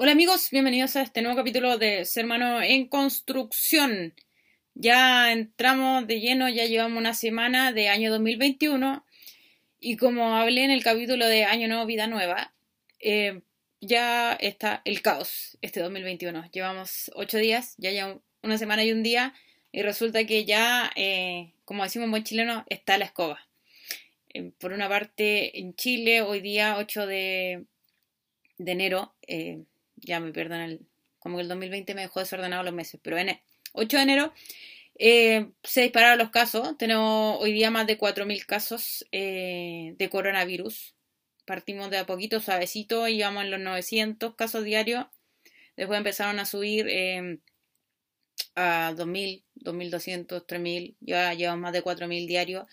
Hola amigos, bienvenidos a este nuevo capítulo de Ser Humano en Construcción. Ya entramos de lleno, ya llevamos una semana de año 2021 y como hablé en el capítulo de Año Nuevo, Vida Nueva, eh, ya está el caos este 2021. Llevamos ocho días, ya ya una semana y un día y resulta que ya, eh, como decimos en buen chileno, está la escoba. Eh, por una parte, en Chile, hoy día 8 de, de enero, ya me perdonan, como que el 2020 me dejó desordenado los meses, pero en 8 de enero eh, se dispararon los casos. Tenemos hoy día más de 4.000 casos eh, de coronavirus. Partimos de a poquito, suavecito, y vamos en los 900 casos diarios. Después empezaron a subir eh, a 2.000, 2.200, 3.000, ya llevamos más de 4.000 diarios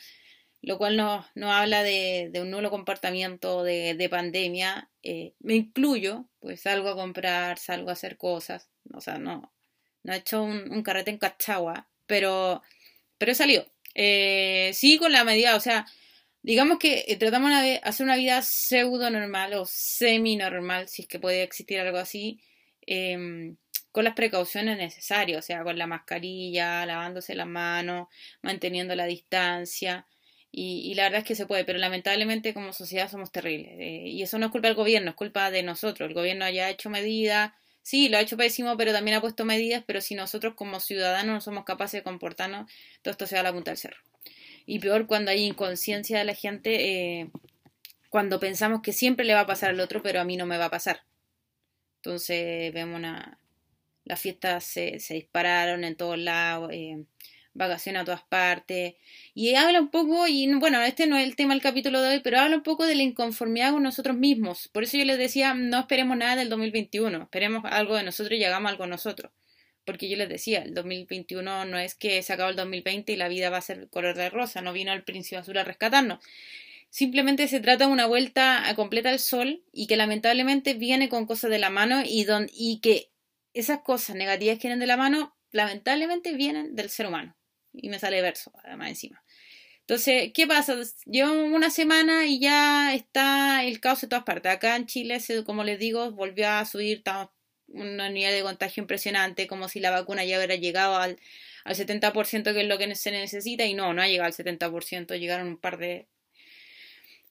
lo cual nos, habla de, un nulo comportamiento de, pandemia. Eh, me incluyo, pues salgo a comprar, salgo a hacer cosas, o sea, no, no he hecho un, carrete en Cachagua, pero, pero he salido. Eh, sí, con la medida, o sea, digamos que eh, tratamos de hacer una vida pseudo normal o semi normal, si es que puede existir algo así, em, con las precauciones necesarias, o sea, con la mascarilla, lavándose las manos, manteniendo la distancia. Y, la verdad es que se puede, pero lamentablemente como sociedad somos terribles. Eh, y eso no es culpa del gobierno, es culpa de nosotros. El gobierno haya hecho medidas, sí, lo ha hecho pésimo, pero también ha puesto medidas, pero si nosotros como ciudadanos no somos capaces de comportarnos, todo esto se va a la punta del cerro. Y peor cuando hay inconsciencia de la gente, eh, cuando pensamos que siempre le va a pasar al otro, pero a mí no me va a pasar. Entonces vemos una... Las fiestas se, se dispararon en todos lados. Eh, vacaciones a todas partes. Y habla un poco, y bueno, este no es el tema del capítulo de hoy, pero habla un poco de la inconformidad con nosotros mismos. Por eso yo les decía, no esperemos nada del 2021, esperemos algo de nosotros y hagamos algo nosotros. Porque yo les decía, el 2021 no es que se acabó el 2020 y la vida va a ser color de rosa, no vino el príncipe azul a rescatarnos. Simplemente se trata de una vuelta completa al sol y que lamentablemente viene con cosas de la mano y, don, y que esas cosas negativas que vienen de la mano lamentablemente vienen del ser humano y me sale verso, además encima. Entonces, ¿qué pasa? Llevo una semana y ya está el caos en todas partes. Acá en Chile, como les digo, volvió a subir una unidad de contagio impresionante, como si la vacuna ya hubiera llegado al, al 70%, que es lo que se necesita, y no, no ha llegado al 70%, llegaron un par de,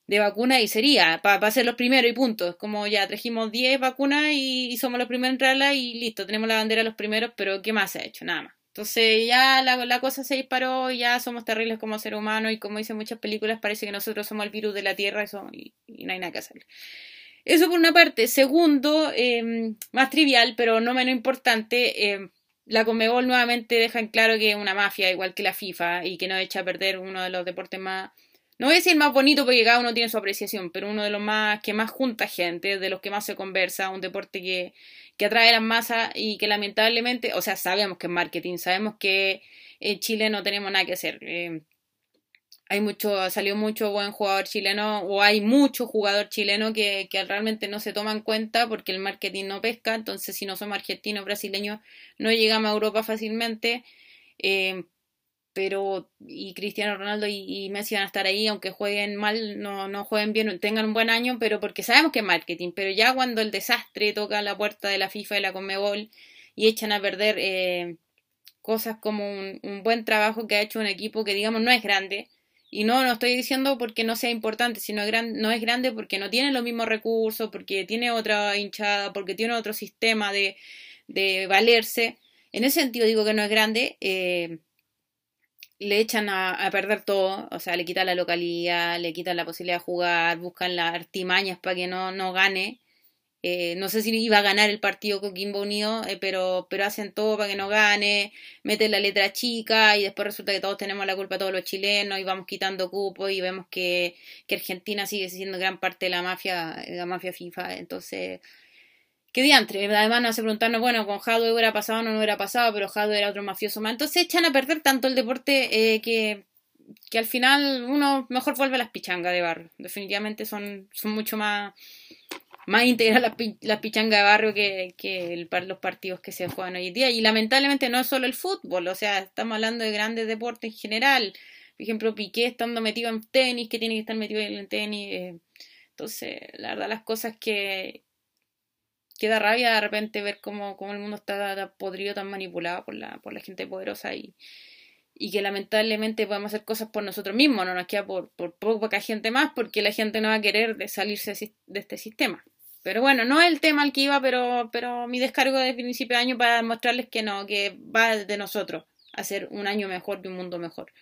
de vacunas y sería, para ser los primeros y punto. Es como ya trajimos 10 vacunas y, somos los primeros en entrarla y listo, tenemos la bandera de los primeros, pero ¿qué más se ha hecho? Nada más. Entonces ya la, cosa se disparó, ya somos terribles como ser humano y como dicen muchas películas, parece que nosotros somos el virus de la Tierra eso, y, no hay nada que hacer. Eso por una parte. Segundo, em, más trivial, pero no menos importante, em, la Comebol nuevamente deja en claro que es una mafia, igual que la FIFA, y que no echa a perder uno de los deportes más no voy a decir más bonito porque cada uno tiene su apreciación, pero uno de los más que más junta gente, de los que más se conversa, un deporte que, que atrae a las masas y que lamentablemente, o sea, sabemos que es marketing, sabemos que en Chile no tenemos nada que hacer. Eh, hay mucho, salió mucho buen jugador chileno, o hay mucho jugador chileno que, que realmente no se toma en cuenta porque el marketing no pesca, entonces si no somos argentinos, brasileños, no llegamos a Europa fácilmente. Eh, pero y Cristiano Ronaldo y, Messi van a estar ahí, aunque jueguen mal, no, no jueguen bien, tengan un buen año, pero porque sabemos que es marketing, pero ya cuando el desastre toca la puerta de la FIFA y la Conmebol y echan a perder eh, cosas como un, buen trabajo que ha hecho un equipo que digamos no es grande, y no, no estoy diciendo porque no sea importante, sino gran, no es grande porque no tiene los mismos recursos, porque tiene otra hinchada, porque tiene otro sistema de, de valerse. En ese sentido digo que no es grande, eh, le echan a, perder todo, o sea, le quitan la localidad, le quitan la posibilidad de jugar, buscan las artimañas para que no, no gane. Eh, no sé si iba a ganar el partido con Kimbo Unido, eh, pero, pero hacen todo para que no gane, meten la letra chica y después resulta que todos tenemos la culpa, todos los chilenos, y vamos quitando cupos y vemos que, que Argentina sigue siendo gran parte de la mafia, la mafia FIFA. Entonces, ¿Qué diantre? Además nos hace preguntarnos, bueno, con Jadwe hubiera pasado o no hubiera pasado, pero Jadwe era otro mafioso más. Entonces echan a perder tanto el deporte eh, que, que al final uno mejor vuelve a las pichangas de barrio. Definitivamente son, son mucho más, más íntegras las, las pichangas de barrio que, que los partidos que se juegan hoy en día. Y lamentablemente no es solo el fútbol, o sea, estamos hablando de grandes deportes en general. Por ejemplo, Piqué estando metido en tenis, que tiene que estar metido en tenis. Eh. Entonces, la verdad, las cosas que, queda rabia de repente ver cómo, cómo el mundo está podrido, tan manipulado por la, por la gente poderosa y, y que lamentablemente podemos hacer cosas por nosotros mismos, no nos queda por, por poca gente más porque la gente no va a querer de salirse de este sistema. Pero bueno, no es el tema al que iba, pero, pero mi descargo de principio de año para mostrarles que no, que va de nosotros hacer un año mejor y un mundo mejor.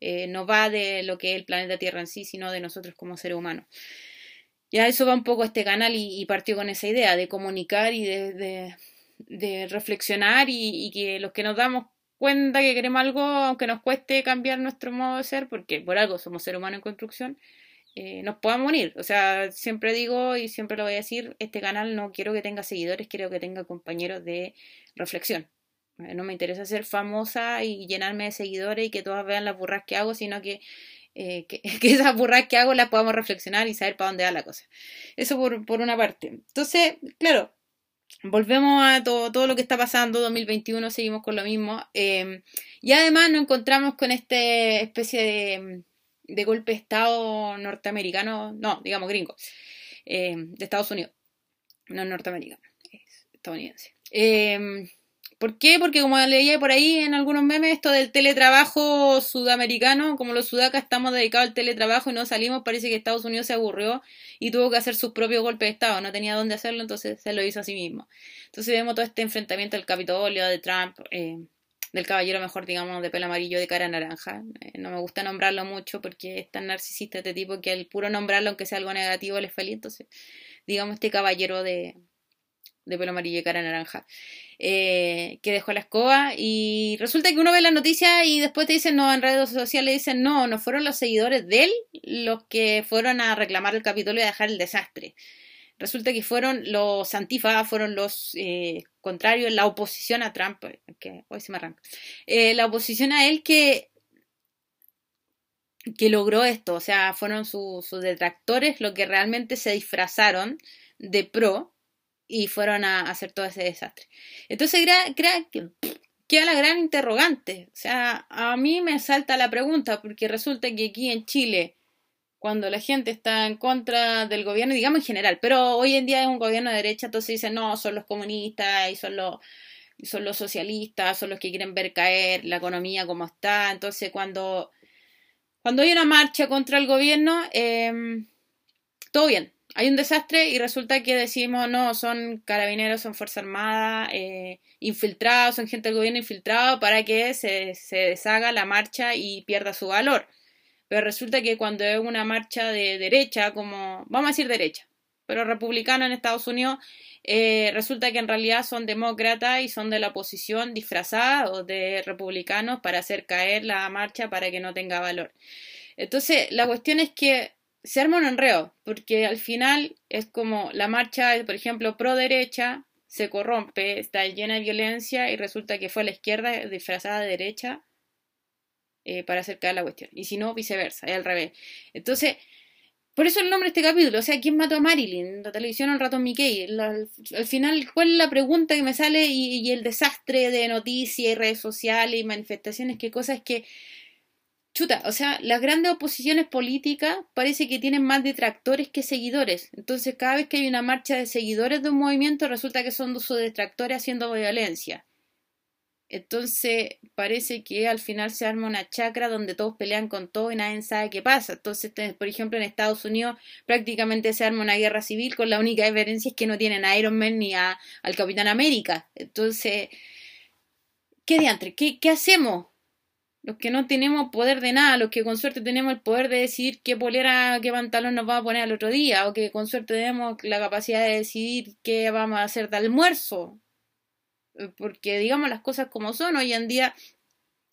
Eh, no va de lo que es el planeta Tierra en sí, sino de nosotros como seres humanos. Ya eso va un poco este canal y, partió con esa idea de comunicar y de, de, reflexionar y, que los que nos damos cuenta que queremos algo, aunque nos cueste cambiar nuestro modo de ser, porque por algo somos seres humanos en construcción, eh, nos podamos unir. O sea, siempre digo y siempre lo voy a decir, este canal no quiero que tenga seguidores, quiero que tenga compañeros de reflexión. Eh, no me interesa ser famosa y llenarme de seguidores y que todas vean las burras que hago, sino que eh, que, esas burras que hago las podamos reflexionar y saber para dónde va la cosa. Eso por, una parte. Entonces, claro, volvemos a todo, todo, lo que está pasando, 2021 seguimos con lo mismo. Eh, y además nos encontramos con esta especie de, de, golpe de Estado norteamericano, no, digamos gringo, eh, de Estados Unidos, no norteamericano, es estadounidense. ¿Por qué? Porque como leía por ahí en algunos memes, esto del teletrabajo sudamericano, como los sudacas estamos dedicados al teletrabajo y no salimos, parece que Estados Unidos se aburrió y tuvo que hacer sus propios golpes de Estado, no tenía dónde hacerlo, entonces se lo hizo a sí mismo. Entonces vemos todo este enfrentamiento del Capitolio, de Trump, eh, del caballero mejor, digamos, de pelo amarillo, de cara naranja. Eh, no me gusta nombrarlo mucho porque es tan narcisista este tipo que al puro nombrarlo, aunque sea algo negativo, le feliz. Entonces, digamos, este caballero de, de pelo amarillo y cara naranja, eh, que dejó la escoba. Y resulta que uno ve la noticia y después te dicen, no, en redes sociales dicen, no, no fueron los seguidores de él los que fueron a reclamar el Capitolio y a dejar el desastre. Resulta que fueron los antifa, fueron los eh, contrarios, la oposición a Trump, que hoy se me arranca, eh, la oposición a él que que logró esto, o sea, fueron sus detractores los que realmente se disfrazaron de pro y fueron a hacer todo ese desastre. Entonces queda la gran interrogante. O sea, a mí me salta la pregunta porque resulta que aquí en Chile, cuando la gente está en contra del gobierno, digamos en general, pero hoy en día es un gobierno de derecha, entonces dicen, no, son los comunistas y son los, son los socialistas, son los que quieren ver caer la economía como está. Entonces, cuando, cuando hay una marcha contra el gobierno, eh, todo bien, hay un desastre y resulta que decimos, no, son carabineros, son Fuerza Armada, eh, infiltrados, son gente del gobierno infiltrado para que se, se deshaga la marcha y pierda su valor. Pero resulta que cuando es una marcha de derecha, como, vamos a decir derecha, pero republicana en Estados Unidos, eh, resulta que en realidad son demócratas y son de la oposición disfrazados de republicanos para hacer caer la marcha para que no tenga valor. Entonces, la cuestión es que se arma un enredo, porque al final es como la marcha, por ejemplo, pro derecha, se corrompe, está llena de violencia y resulta que fue a la izquierda disfrazada de derecha eh, para acercar la cuestión. Y si no, viceversa, es al revés. Entonces, por eso el nombre este capítulo, o sea, ¿quién mató a Marilyn? La televisión al rato Mickey. Al, final, ¿cuál es la pregunta que me sale? Y, y el desastre de noticias y redes sociales y manifestaciones, qué cosa es que chuta, o sea, las grandes oposiciones políticas parece que tienen más detractores que seguidores. Entonces, cada vez que hay una marcha de seguidores de un movimiento, resulta que son sus detractores haciendo violencia. Entonces, parece que al final se arma una chacra donde todos pelean con todo y nadie sabe qué pasa. Entonces, por ejemplo, en Estados Unidos prácticamente se arma una guerra civil con la única diferencia es que no tienen a Iron Man ni a, al Capitán América. Entonces, ¿qué diantre? ¿Qué, ¿Qué hacemos? Los que no tenemos poder de nada, los que con suerte tenemos el poder de decidir qué polera, qué pantalón nos vamos a poner al otro día, o que con suerte tenemos la capacidad de decidir qué vamos a hacer de almuerzo. Eh, porque digamos las cosas como son, hoy en día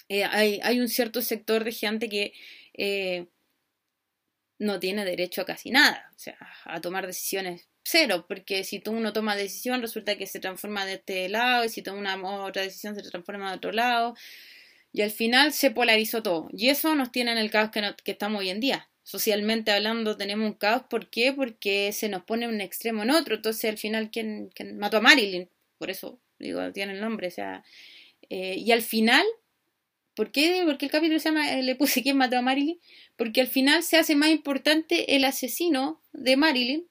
eh, hay, hay, un cierto sector de gente que eh, no tiene derecho a casi nada, o sea, a tomar decisiones cero, porque si tú uno toma decisión resulta que se transforma de este lado, y si toma una otra decisión se transforma de otro lado. Y al final se polarizó todo. Y eso nos tiene en el caos que, estamos hoy en día. Socialmente hablando tenemos un caos. ¿Por qué? Porque se nos pone un extremo en otro. Entonces al final, ¿quién, mató a Marilyn? Por eso digo, tiene el nombre. O sea, eh, y al final, ¿por qué? Porque el capítulo se llama, eh, le puse quién mató a Marilyn. Porque al final se hace más importante el asesino de Marilyn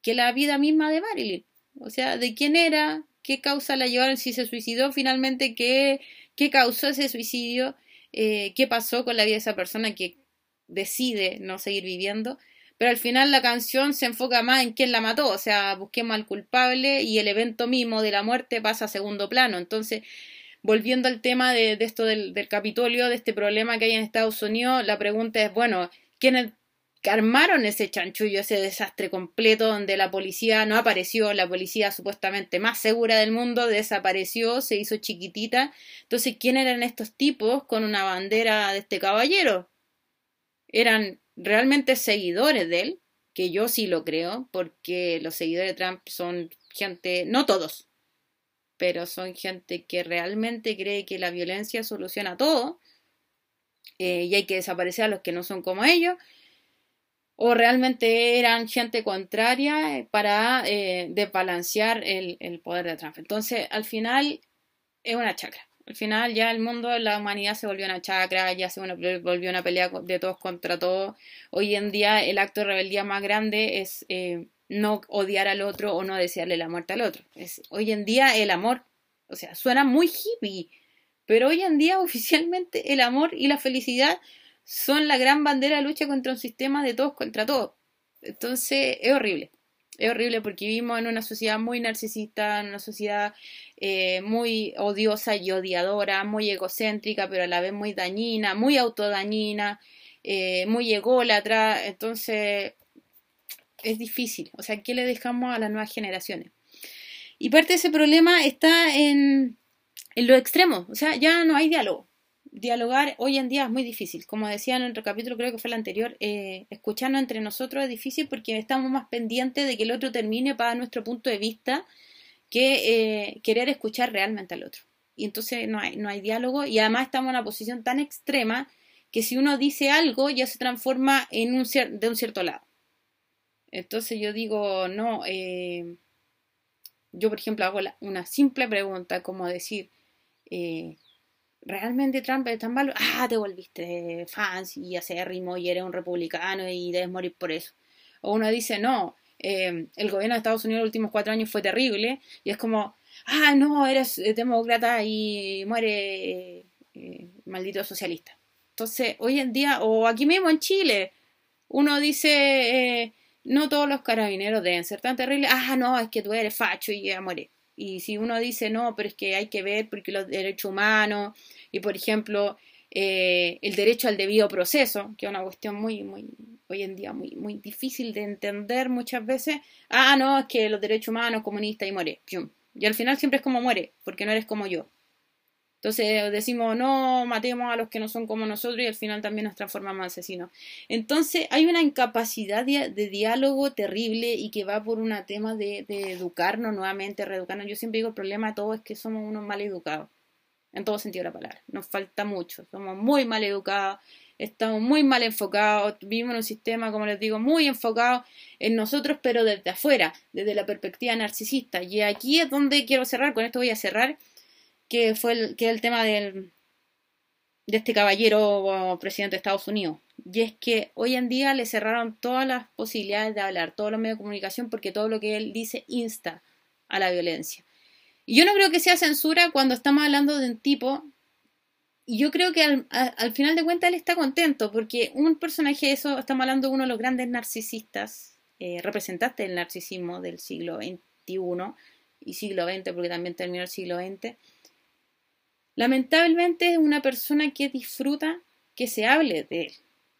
que la vida misma de Marilyn. O sea, de quién era, qué causa la llevaron, si se suicidó finalmente, qué, qué causó ese suicidio, eh, qué pasó con la vida de esa persona que decide no seguir viviendo. Pero al final la canción se enfoca más en quién la mató, o sea, busquemos al culpable y el evento mismo de la muerte pasa a segundo plano. Entonces, volviendo al tema de, esto del, del, Capitolio, de este problema que hay en Estados Unidos, la pregunta es, bueno, ¿quiénes armaron ese chanchullo, ese desastre completo donde la policía no apareció, la policía supuestamente más segura del mundo desapareció, se hizo chiquitita? Entonces, ¿quién eran estos tipos con una bandera de este caballero? ¿Eran realmente seguidores de él? Que yo sí lo creo, porque los seguidores de Trump son gente, no todos, pero son gente que realmente cree que la violencia soluciona todo eh, y hay que desaparecer a los que no son como ellos, o realmente eran gente contraria eh, para eh, desbalancear el, el, poder de Trump. Entonces, al final es una chacra. Al final ya el mundo, la humanidad se volvió una chacra, ya se volvió una pelea de todos contra todos. Hoy en día el acto de rebeldía más grande es no odiar al otro o no desearle la muerte al otro. Hoy en día el amor, o sea, suena muy hippie, pero hoy en día oficialmente el amor y la felicidad son la gran bandera de lucha contra un sistema de todos contra todos. Entonces es horrible. Es horrible porque vivimos en una sociedad muy narcisista, en una sociedad eh, muy odiosa y odiadora, muy egocéntrica, pero a la vez muy dañina, muy autodañina, eh, muy ególatra. Entonces es difícil. O sea, ¿qué le dejamos a las nuevas generaciones? Y parte de ese problema está en, en lo extremo. O sea, ya no hay diálogo. Dialogar hoy en día es muy difícil. Como decía en otro capítulo, creo que fue el anterior, eh, escucharnos entre nosotros es difícil porque estamos más pendientes de que el otro termine para nuestro punto de vista que eh, querer escuchar realmente al otro. Y entonces no hay, no hay diálogo y además estamos en una posición tan extrema que si uno dice algo ya se transforma en un de un cierto lado. Entonces yo digo, no, eh, yo por ejemplo hago una simple pregunta como decir, eh, ¿realmente Trump es tan malo? Ah, te volviste fans y acérrimo y eres un republicano y debes morir por eso. O uno dice, no, eh, el gobierno de Estados Unidos los últimos cuatro años fue terrible y es como, ah, no, eres demócrata y muere maldito socialista. Entonces, hoy en día, o aquí mismo en Chile, uno dice, no todos los carabineros deben ser tan terribles. Ah, no, es que tú eres facho y ya muere. Y si uno dice, no, pero es que hay que ver porque los derechos humanos y, por ejemplo, eh, el derecho al debido proceso, que es una cuestión muy, muy, hoy en día muy, muy difícil de entender muchas veces. Ah, no, es que los derechos humanos, comunistas y muere. Y al final siempre es como muere, porque no eres como yo. Entonces decimos, no, matemos a los que no son como nosotros y al final también nos transformamos en asesinos. Entonces hay una incapacidad de, diálogo terrible y que va por un tema de, educarnos nuevamente, reeducarnos. Yo siempre digo, el problema de todo es que somos unos mal educados, en todo sentido de la palabra. Nos falta mucho, somos muy mal educados, estamos muy mal enfocados, vivimos en un sistema, como les digo, muy enfocado en nosotros, pero desde afuera, desde la perspectiva narcisista. Y aquí es donde quiero cerrar, con esto voy a cerrar que fue el, que el tema del, de este caballero presidente de Estados Unidos. Y es que hoy en día le cerraron todas las posibilidades de hablar, todos los medios de comunicación, porque todo lo que él dice insta a la violencia. Y yo no creo que sea censura cuando estamos hablando de un tipo. Y yo creo que al, al final de cuentas él está contento, porque un personaje eso, estamos hablando de uno de los grandes narcisistas, eh, representantes del narcisismo del siglo XXI y siglo XX, porque también terminó el siglo XX Lamentablemente es una persona que disfruta que se hable de él.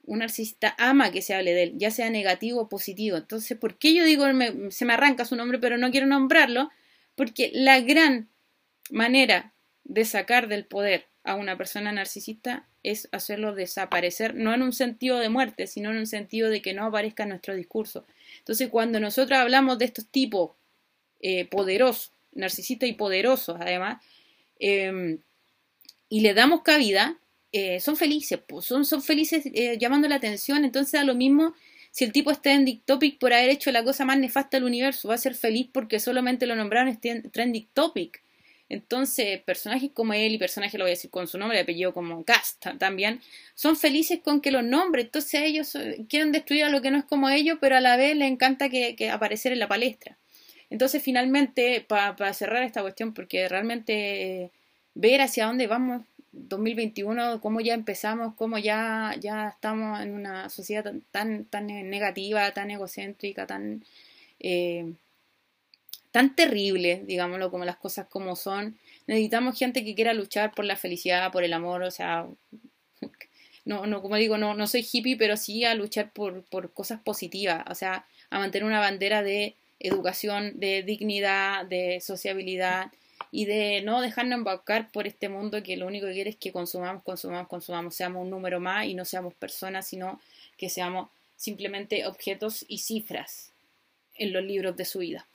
Un narcisista ama que se hable de él, ya sea negativo o positivo. Entonces, ¿por qué yo digo, se me arranca su nombre, pero no quiero nombrarlo? Porque la gran manera de sacar del poder a una persona narcisista es hacerlo desaparecer, no en un sentido de muerte, sino en un sentido de que no aparezca en nuestro discurso. Entonces, cuando nosotros hablamos de estos tipos eh, poderosos, narcisistas y poderosos, además, eh, y le damos cabida, eh, son felices, pues, son, son felices eh, llamando la atención, entonces da lo mismo si el tipo está en Topic por haber hecho la cosa más nefasta del universo, va a ser feliz porque solamente lo nombraron en Trending Topic. Entonces, personajes como él y personajes, lo voy a decir con su nombre y apellido como Cast también, son felices con que los nombre. Entonces ellos eh, quieren destruir a lo que no es como ellos, pero a la vez les encanta que, que aparecer en la palestra. Entonces, finalmente, para cerrar esta cuestión, porque realmente ver hacia dónde vamos 2021, cómo ya empezamos, cómo ya, ya estamos en una sociedad tan, tan, negativa, tan egocéntrica, tan, eh, tan terrible, digámoslo, como las cosas como son. Necesitamos gente que quiera luchar por la felicidad, por el amor, o sea, no, no como digo, no, no soy hippie, pero sí a luchar por, por cosas positivas, o sea, a mantener una bandera de educación, de dignidad, de sociabilidad, y de no dejarnos embaucar por este mundo que lo único que quiere es que consumamos, consumamos, consumamos, seamos un número más y no seamos personas, sino que seamos simplemente objetos y cifras en los libros de su vida.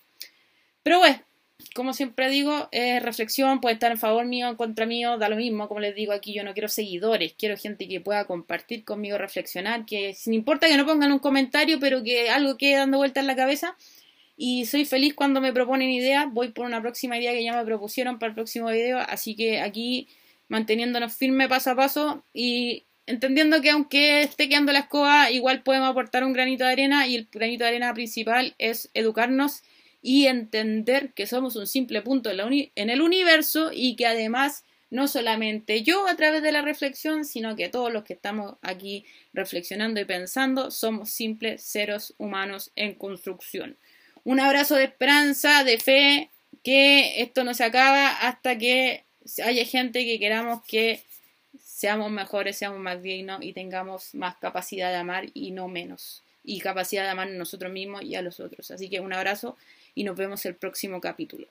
Pero bueno, como siempre digo, es reflexión, puede estar en favor mío, en contra mío, da lo mismo, como les digo aquí, yo no quiero seguidores, quiero gente que pueda compartir conmigo, reflexionar, que sin importa que no pongan un comentario, pero que algo quede dando vuelta en la cabeza, y soy feliz cuando me proponen ideas. Voy por una próxima idea que ya me propusieron para el próximo video. Así que aquí manteniéndonos firme paso a paso y entendiendo que aunque esté quedando la escoba, igual podemos aportar un granito de arena y el granito de arena principal es educarnos y entender que somos un simple punto en, el universo y que además no solamente yo a través de la reflexión, sino que todos los que estamos aquí reflexionando y pensando somos simples seres humanos en construcción un abrazo de esperanza, de fe, que esto no se acaba hasta que haya gente que queramos que seamos mejores, seamos más dignos y tengamos más capacidad de amar y no menos. Y capacidad de amar a nosotros mismos y a los otros. Así que un abrazo y nos vemos el próximo capítulo.